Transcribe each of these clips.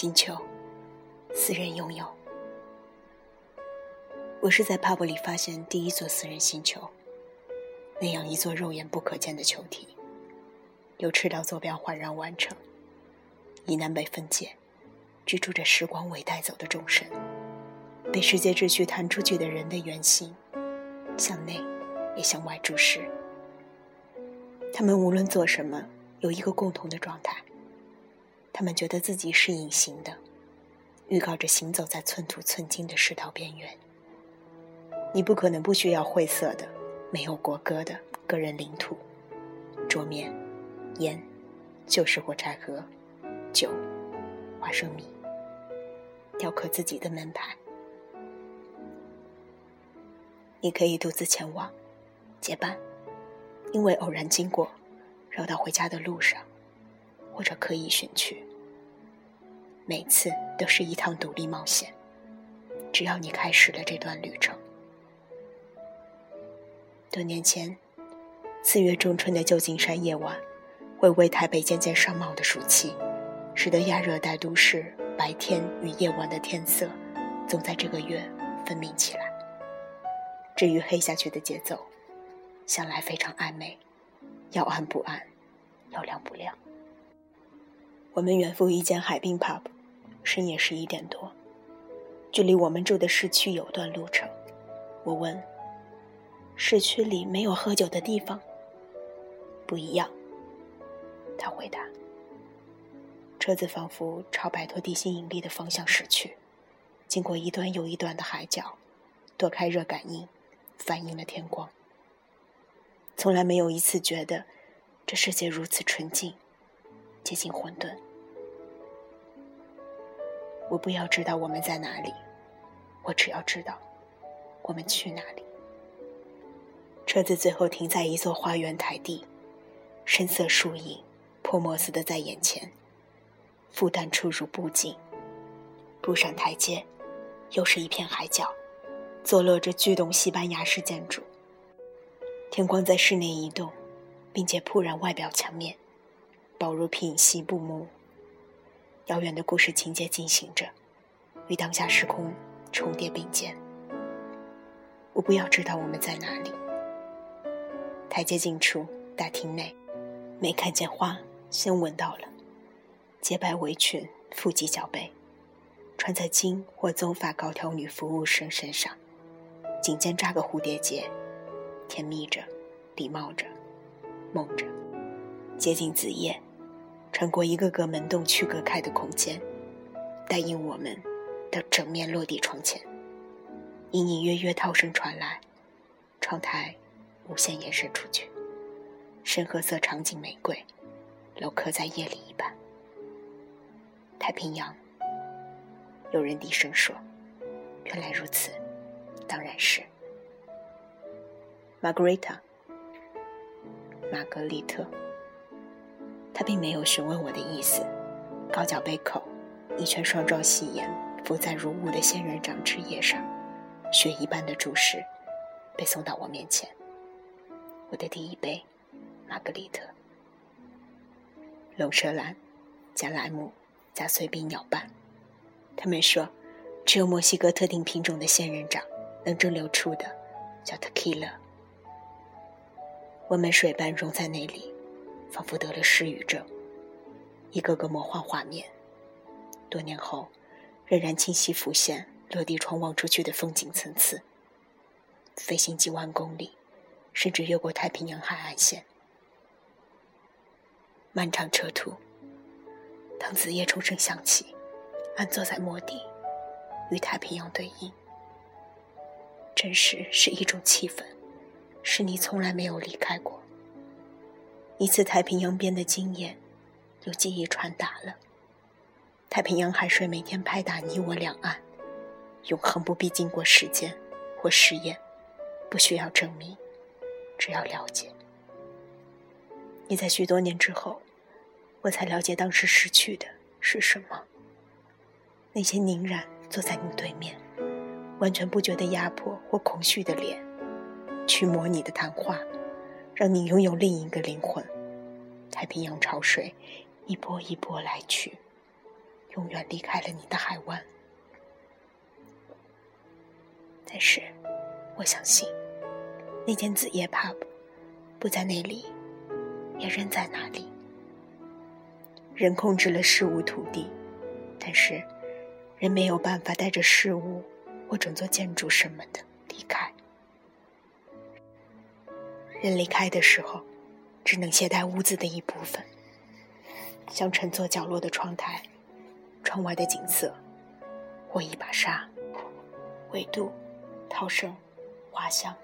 星球，私人拥有。我是在帕布里发现第一座私人星球，那样一座肉眼不可见的球体，由赤道坐标环绕完成，以南北分界，居住着时光未带走的众生，被世界秩序弹出去的人的原型，向内也向外注视。他们无论做什么，有一个共同的状态。他们觉得自己是隐形的，预告着行走在寸土寸金的世道边缘。你不可能不需要晦涩的、没有国歌的个人领土、桌面、烟、旧式火柴盒、酒、花生米，雕刻自己的门牌。你可以独自前往，结伴，因为偶然经过，绕到回家的路上。或者刻意选去，每次都是一趟独立冒险。只要你开始了这段旅程。多年前，四月中春的旧金山夜晚，会为台北渐渐上冒的暑气，使得亚热带都市白天与夜晚的天色，总在这个月分明起来。至于黑下去的节奏，向来非常暧昧，要暗不暗，要亮不亮。我们远赴一间海滨 pub，深夜十一点多，距离我们住的市区有段路程。我问：“市区里没有喝酒的地方？”“不一样。”他回答。车子仿佛朝摆脱地心引力的方向驶去，经过一段又一段的海角，躲开热感应，反映了天光。从来没有一次觉得这世界如此纯净。接近混沌。我不要知道我们在哪里，我只要知道我们去哪里。车子最后停在一座花园台地，深色树影泼墨似的在眼前。复旦出入步进，步上台阶，又是一片海角，坐落着巨栋西班牙式建筑。天光在室内移动，并且铺染外表墙面。薄如品细布幕，遥远的故事情节进行着，与当下时空重叠并肩。我不要知道我们在哪里。台阶近处，大厅内，没看见花，先闻到了。洁白围裙，腹肌脚背，穿在金或棕发高挑女服务生身上，颈间扎个蝴蝶结，甜蜜着，礼貌着，梦着，接近子夜。穿过一个个门洞区隔开的空间，带引我们到整面落地窗前。隐隐约约涛声传来，窗台无限延伸出去。深褐色长颈玫瑰，镂刻在夜里一般。太平洋。有人低声说：“原来如此，当然是。” Margarita，玛格丽特。他并没有询问我的意思，高脚杯口，一圈双状细眼浮在如雾的仙人掌枝叶上，雪一般的注视，被送到我面前。我的第一杯，玛格丽特，龙舌兰，加莱姆，加碎冰鸟瓣。他们说，只有墨西哥特定品种的仙人掌能蒸馏出的，叫 tequila。我们水般融在那里。仿佛得了失语症，一个个魔幻画面，多年后仍然清晰浮现落地窗望出去的风景层次。飞行几万公里，甚至越过太平洋海岸线。漫长车途，当子夜钟声响起，安坐在末地，与太平洋对应，真实是一种气氛，是你从来没有离开过。一次太平洋边的经验，有记忆传达了。太平洋海水每天拍打你我两岸，永恒不必经过时间或实验，不需要证明，只要了解。你在许多年之后，我才了解当时失去的是什么。那些凝然坐在你对面，完全不觉得压迫或恐惧的脸，驱魔你的谈话。让你拥有另一个灵魂。太平洋潮水一波一波来去，永远离开了你的海湾。但是，我相信，那间子夜 pub 不在那里，也仍在那里。人控制了事物土地，但是，人没有办法带着事物或整座建筑什么的离开。人离开的时候，只能携带屋子的一部分，像乘坐角落的窗台、窗外的景色，或一把沙、纬度、涛声、花香、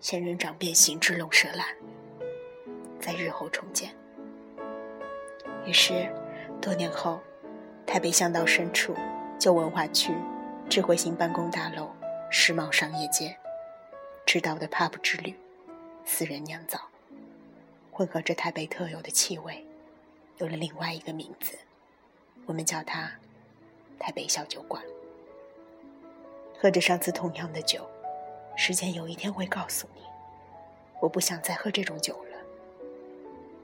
仙人掌变形之龙蛇兰，在日后重建。于是，多年后，台北巷道深处旧文化区智慧型办公大楼、世贸商业街，知道的 pub 之旅。私人酿造，混合着台北特有的气味，有了另外一个名字，我们叫它台北小酒馆。喝着上次同样的酒，时间有一天会告诉你，我不想再喝这种酒了。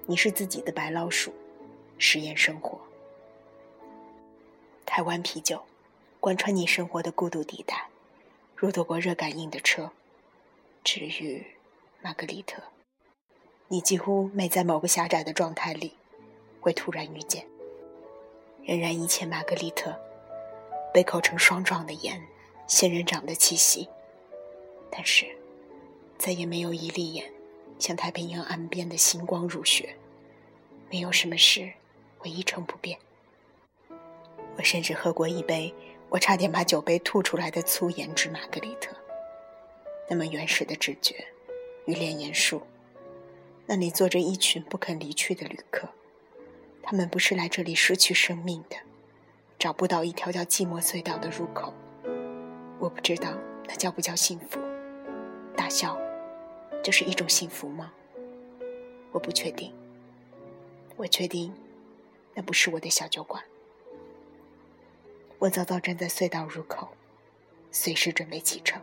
你是自己的白老鼠，实验生活。台湾啤酒，贯穿你生活的孤独地带，如躲过热感应的车，治愈。玛格丽特，你几乎每在某个狭窄的状态里，会突然遇见。仍然一切玛格丽特，被口成霜状的盐，仙人掌的气息。但是，再也没有一粒盐像太平洋岸边的星光如雪。没有什么事会一成不变。我甚至喝过一杯我差点把酒杯吐出来的粗盐制玛格丽特，那么原始的直觉。与炼岩树，那里坐着一群不肯离去的旅客，他们不是来这里失去生命的，找不到一条叫寂寞隧道的入口。我不知道那叫不叫幸福？大笑，就是一种幸福吗？我不确定。我确定，那不是我的小酒馆。我早早站在隧道入口，随时准备启程，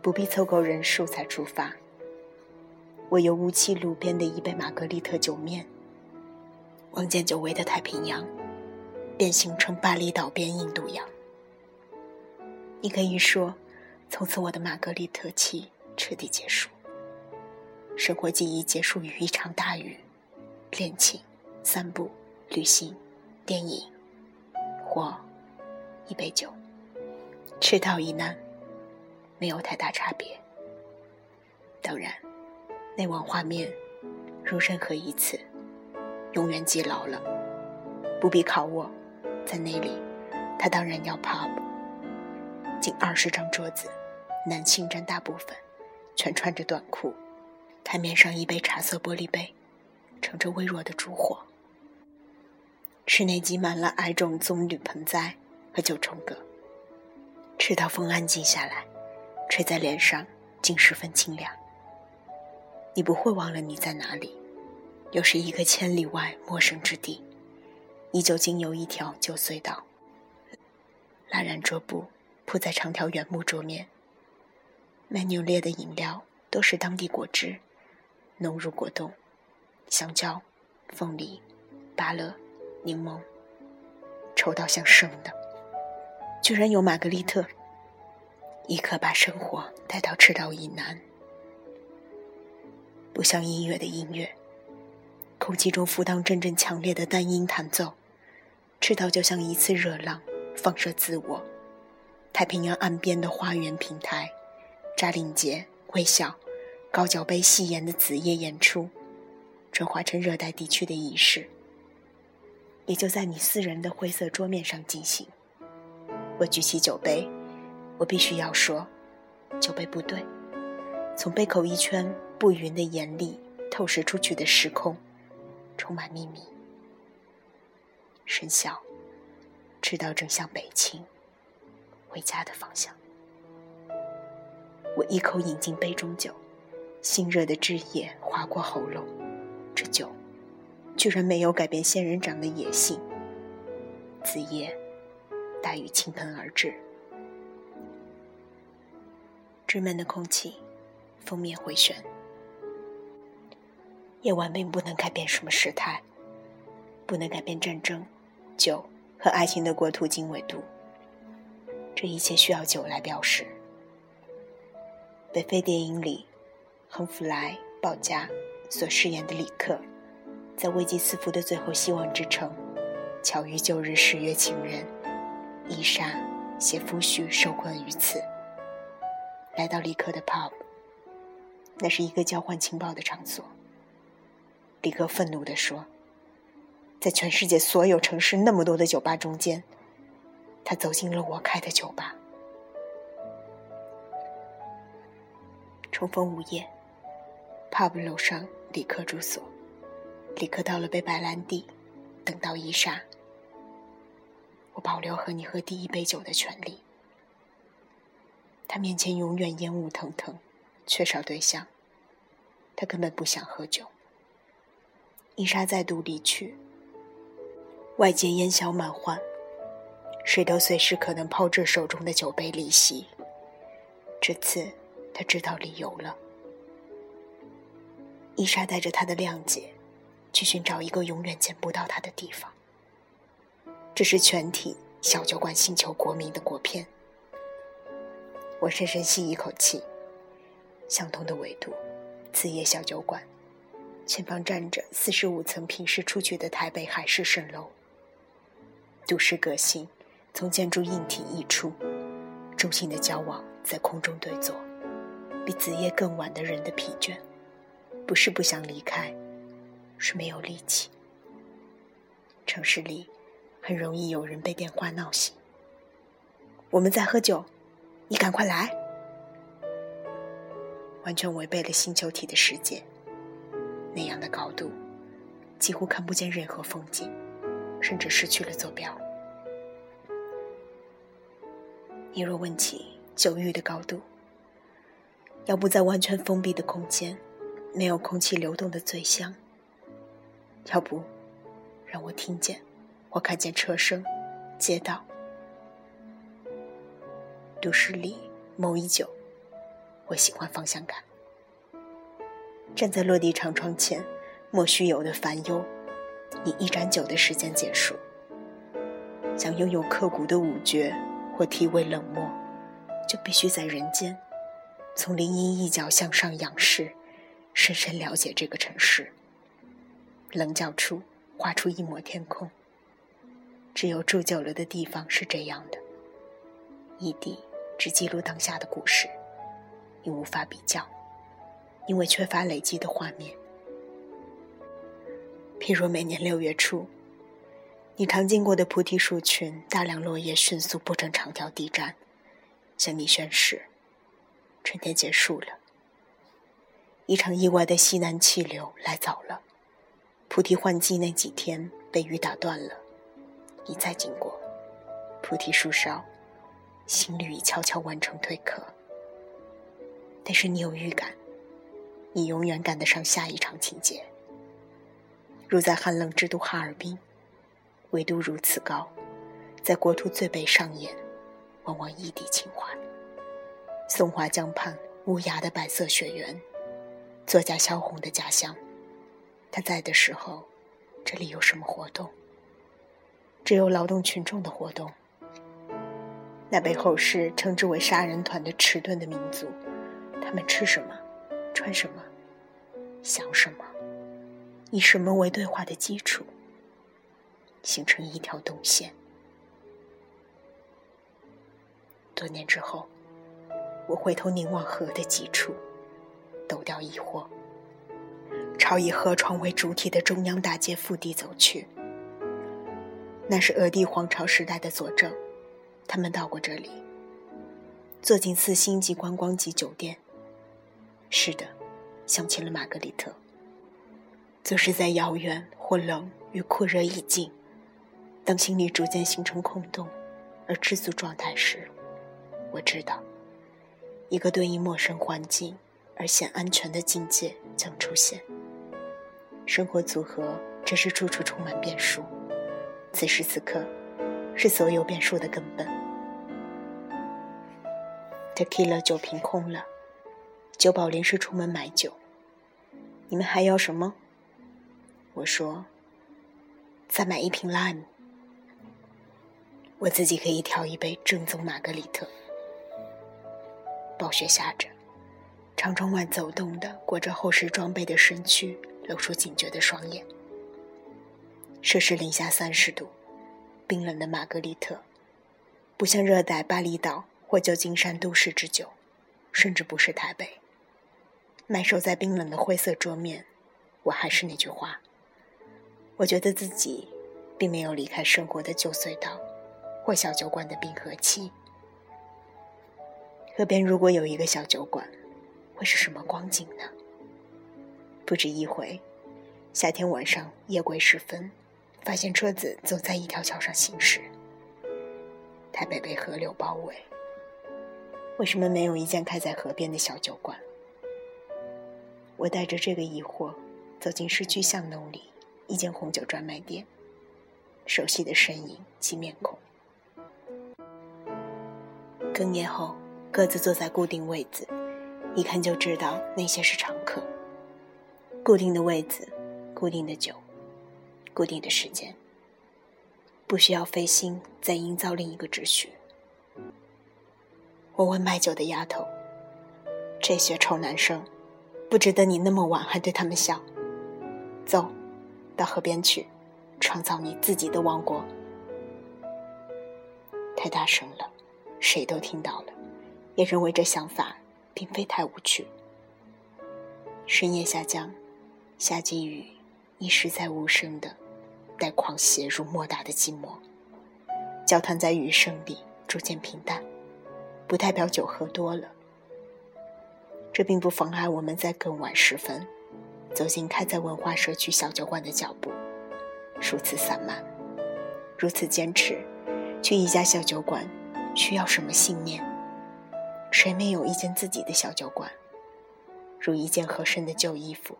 不必凑够人数才出发。我由雾气路边的一杯玛格丽特酒面，望见久违的太平洋，变形成巴厘岛边印度洋。你可以说，从此我的玛格丽特期彻底结束，生活记忆结束于一场大雨、恋情、散步、旅行、电影，或一杯酒。赤道以南，没有太大差别。当然。那晚画面，如任何一次，永远记牢了。不必考我，在那里，他当然要 pub。近二十张桌子，男性占大部分，全穿着短裤，台面上一杯茶色玻璃杯，盛着微弱的烛火。室内挤满了矮种棕榈盆栽和九重葛。赤道风安静下来，吹在脸上，竟十分清凉。你不会忘了你在哪里，又是一个千里外陌生之地，依旧经由一条旧隧道。蜡染桌布铺在长条原木桌面，卖扭裂的饮料都是当地果汁，浓如果冻，香蕉、凤梨、芭乐、柠檬，稠到像生的。居然有玛格丽特，一刻把生活带到赤道以南。不像音乐的音乐，空气中浮荡阵阵强烈的单音弹奏，赤道就像一次热浪，放射自我。太平洋岸边的花园平台，扎领结、微笑、高脚杯细盐的子夜演出，转化成热带地区的仪式，也就在你私人的灰色桌面上进行。我举起酒杯，我必须要说，酒杯不对。从杯口一圈不匀的眼里透射出去的时空，充满秘密。深笑，赤道正向北倾，回家的方向。我一口饮进杯中酒，新热的汁液划过喉咙。这酒，居然没有改变仙人掌的野性。子夜，大雨倾盆而至，直闷的空气。封面回旋，夜晚并不能改变什么时态，不能改变战争、酒和爱情的国土经纬度。这一切需要酒来表示。北非电影里，亨弗莱·鲍嘉所饰演的李克，在危机四伏的最后希望之城，巧遇旧日十月情人伊莎·携夫婿受困于此。来到李克的 pub，那是一个交换情报的场所。李克愤怒地说：“在全世界所有城市那么多的酒吧中间，他走进了我开的酒吧。”重逢午夜，pub 楼上李克住所。李克到了杯白兰地，等到伊莎。我保留和你喝第一杯酒的权利。他面前永远烟雾腾腾，缺少对象。他根本不想喝酒。伊莎再度离去，外界烟消满患，谁都随时可能抛掷手中的酒杯离席。这次他知道理由了。伊莎带着他的谅解，去寻找一个永远见不到他的地方。这是全体小酒馆星球国民的国片。我深深吸一口气。相同的纬度，此夜小酒馆，前方站着四十五层平视出去的台北海市蜃楼。都市革新从建筑硬体溢出，中心的交往在空中对坐，比子夜更晚的人的疲倦，不是不想离开，是没有力气。城市里很容易有人被电话闹醒。我们在喝酒。你赶快来！完全违背了星球体的世界，那样的高度，几乎看不见任何风景，甚至失去了坐标。你若问起酒域的高度，要不在完全封闭的空间，没有空气流动的醉乡；要不让我听见或看见车声、街道。都市里某一酒，我喜欢方向感。站在落地长窗前，莫须有的烦忧，以一盏酒的时间结束。想拥有刻骨的五觉或体味冷漠，就必须在人间，从林荫一角向上仰视，深深了解这个城市。棱角处画出一抹天空。只有住久了的地方是这样的，异地。只记录当下的故事，你无法比较，因为缺乏累积的画面。譬如每年六月初，你常经过的菩提树群，大量落叶迅速铺成长条地毡，向你宣示：春天结束了。一场意外的西南气流来早了，菩提换季那几天被雨打断了。你再经过，菩提树梢。心率已悄悄完成蜕壳，但是你有预感，你永远赶得上下一场情节。如在寒冷之都哈尔滨，纬度如此高，在国土最北上演，往往异地情怀。松花江畔无涯的白色雪原，作家萧红的家乡。他在的时候，这里有什么活动？只有劳动群众的活动。那被后世称之为“杀人团”的迟钝的民族，他们吃什么，穿什么，想什么，以什么为对话的基础，形成一条动线。多年之后，我回头凝望河的几处，抖掉疑惑，朝以河床为主体的中央大街腹地走去。那是俄帝皇朝时代的佐证。他们到过这里，坐进四星级观光级酒店。是的，想起了玛格丽特。则是在遥远或冷与酷热意境，当心里逐渐形成空洞而知足状态时，我知道，一个对应陌生环境而显安全的境界将出现。生活组合真是处处充满变数。此时此刻。是所有变数的根本。Tequila 酒瓶空了，酒保临时出门买酒。你们还要什么？我说，再买一瓶 lime。我自己可以调一杯正宗玛格丽特。暴雪下着，长窗外走动的裹着厚实装备的身躯露出警觉的双眼。摄氏零下三十度，冰冷的玛格丽特，不像热带巴厘岛或旧金山都市之酒，甚至不是台北。埋首在冰冷的灰色桌面，我还是那句话，我觉得自己并没有离开生活的旧隧道，或小酒馆的冰河期。河边如果有一个小酒馆，会是什么光景呢？不止一回，夏天晚上夜归时分，发现车子走在一条桥上行驶。台北被河流包围，为什么没有一间开在河边的小酒馆？我带着这个疑惑，走进市区巷弄里一间红酒专卖店，熟悉的身影及面孔。更年后。各自坐在固定位子，一看就知道那些是常客。固定的位子，固定的酒，固定的时间，不需要费心再营造另一个秩序。我问卖酒的丫头：“这些臭男生，不值得你那么晚还对他们笑？走，到河边去，创造你自己的王国。”太大声了，谁都听到了。也认为这想法并非太无趣。深夜下降，夏季雨已实在无声的带狂泻入莫大的寂寞。交谈在雨声里逐渐平淡，不代表酒喝多了。这并不妨碍我们在更晚时分走进开在文化社区小酒馆的脚步。如此散漫，如此坚持，去一家小酒馆需要什么信念？谁没有一间自己的小酒馆？如一件合身的旧衣服，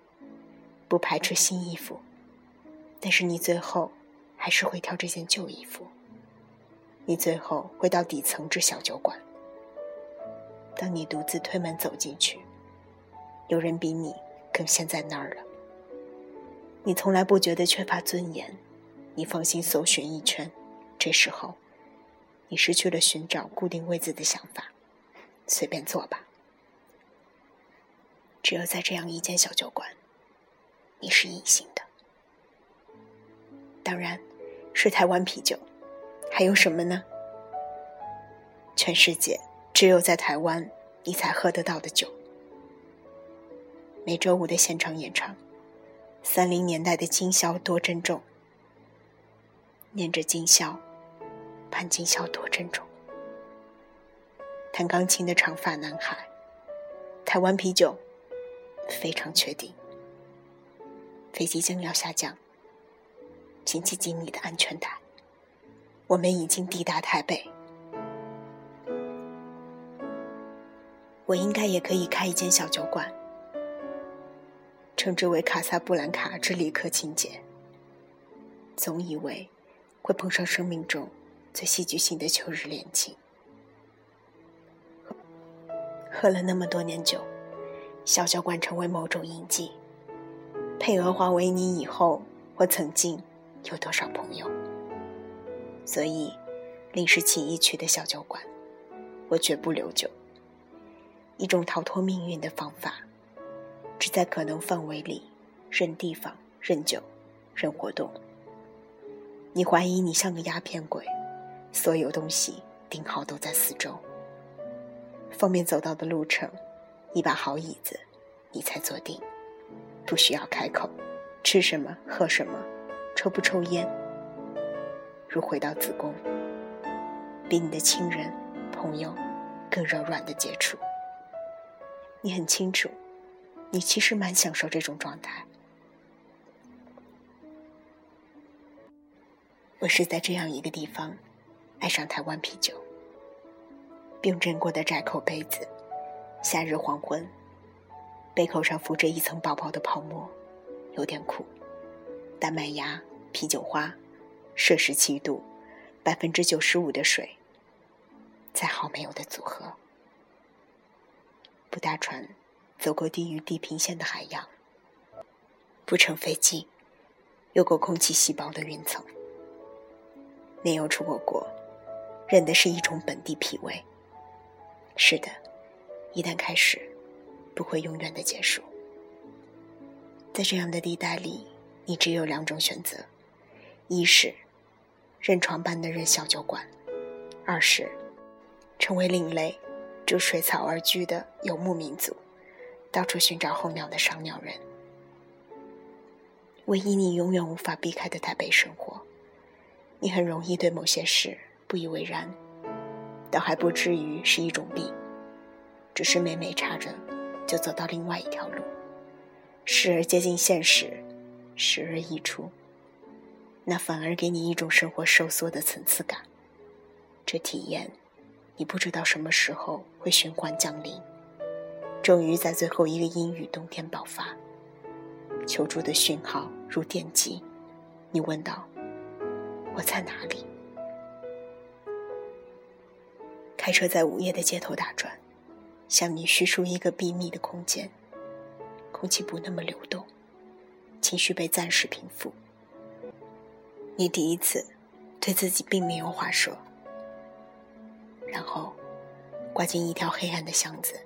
不排斥新衣服，但是你最后还是会挑这件旧衣服。你最后会到底层之小酒馆。当你独自推门走进去，有人比你更先在那儿了。你从来不觉得缺乏尊严，你放心搜寻一圈，这时候，你失去了寻找固定位子的想法。随便坐吧。只有在这样一间小酒馆，你是隐形的。当然，是台湾啤酒。还有什么呢？全世界只有在台湾你才喝得到的酒。每周五的现场演唱，三零年代的今宵多珍重。念着今宵，盼今宵多珍重。弹钢琴的长发男孩，台湾啤酒，非常确定。飞机将要下降，请系紧你的安全带。我们已经抵达台北，我应该也可以开一间小酒馆，称之为卡萨布兰卡之里克情节。总以为会碰上生命中最戏剧性的秋日恋情。喝了那么多年酒，小酒馆成为某种印记。配额化为你以后或曾经有多少朋友？所以，临时起意去的小酒馆，我绝不留酒。一种逃脱命运的方法，只在可能范围里，任地方、任酒、任活动。你怀疑你像个鸦片鬼，所有东西定好都在四周。方便走到的路程，一把好椅子，你才坐定，不需要开口，吃什么，喝什么，抽不抽烟，如回到子宫，比你的亲人、朋友更柔软的接触。你很清楚，你其实蛮享受这种状态。我是在这样一个地方，爱上台湾啤酒。冰镇过的窄口杯子，夏日黄昏，杯口上浮着一层薄薄的泡沫，有点苦。大麦芽、啤酒花，摄氏七度，百分之九十五的水，再好没有的组合。不搭船，走过低于地平线的海洋；不乘飞机，越过空气稀薄的云层。没有出过国，认的是一种本地脾胃。是的，一旦开始，不会永远的结束。在这样的地带里，你只有两种选择：一是认床般的认小酒馆；二是成为另类、逐水草而居的游牧民族，到处寻找候鸟的赏鸟人。唯一你永远无法避开的台北生活，你很容易对某些事不以为然，倒还不至于是一种病，只是每每差着就走到另外一条路，时而接近现实，时而溢出，那反而给你一种生活收缩的层次感。这体验，你不知道什么时候会循环降临，终于在最后一个阴雨冬天爆发。求助的讯号如电击，你问道：“我在哪里？”开车在午夜的街头打转，向你叙述一个秘密的空间。空气不那么流动，情绪被暂时平复。你第一次对自己并没有话说，然后拐进一条黑暗的巷子，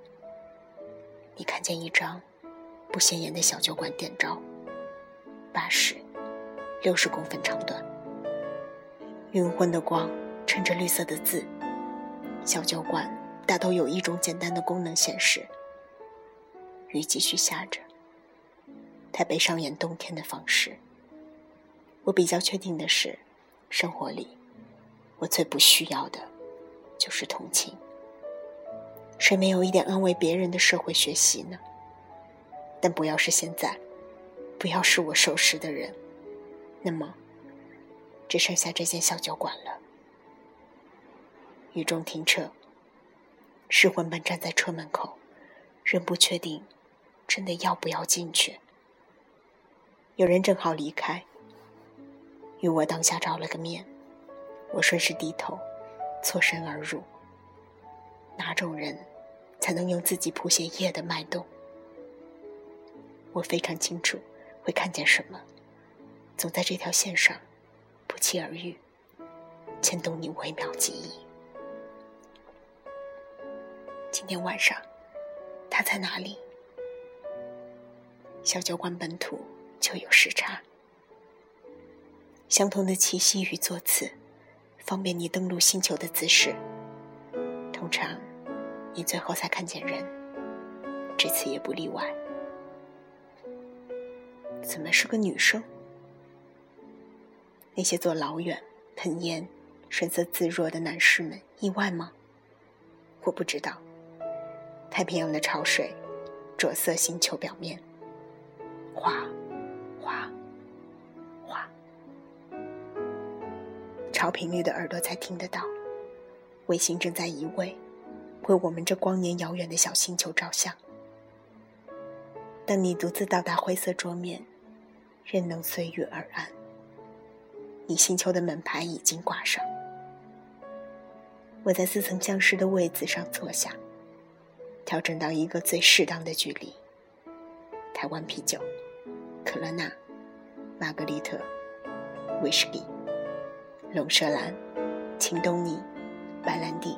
你看见一张。不显眼的小酒馆店招，八十，六十公分长短，晕昏的光衬着绿色的字。小酒馆大都有一种简单的功能显示：雨继续下着。台北上演冬天的方式。我比较确定的是，生活里我最不需要的，就是同情。谁没有一点安慰别人的社会学习呢？但不要是现在，不要是我熟识的人，那么只剩下这间小酒馆了。雨中停车，失魂般站在车门口，仍不确定真的要不要进去。有人正好离开，与我当下照了个面，我顺势低头，错身而入。哪种人才能用自己谱写夜的脉动？我非常清楚会看见什么，总在这条线上不期而遇，牵动你微妙记忆。今天晚上他在哪里？小酒馆本土就有时差，相同的气息与座次，方便你登陆星球的姿势。通常你最后才看见人，这次也不例外。怎么是个女生？那些坐老远、喷烟、神色自若的男士们意外吗？我不知道。太平洋的潮水，着色星球表面，哗，哗，哗，超频率的耳朵才听得到。卫星正在移位，为我们这光年遥远的小星球照相。当你独自到达灰色桌面。仍能随遇而安。你星球的门牌已经挂上。我在似曾相识的位子上坐下，调整到一个最适当的距离。台湾啤酒、可乐娜、玛格丽特、威士忌、龙舌兰、青东尼、白兰地。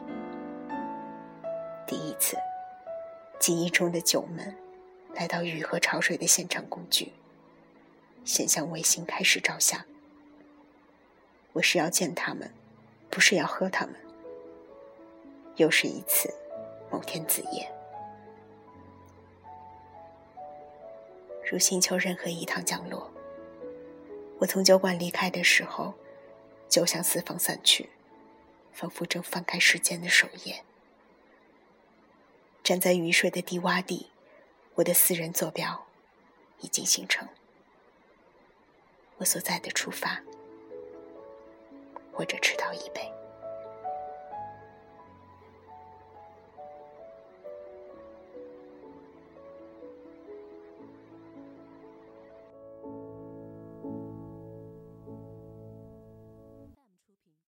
次，记忆中的酒门，来到雨和潮水的现场工具。先向卫星开始照相。我是要见他们，不是要喝他们。又是一次，某天子夜，如星球任何一趟降落。我从酒馆离开的时候，就向四方散去，仿佛正翻开时间的首页。站在雨水的低洼地，我的私人坐标已经形成。我所在的出发，或者迟到一倍。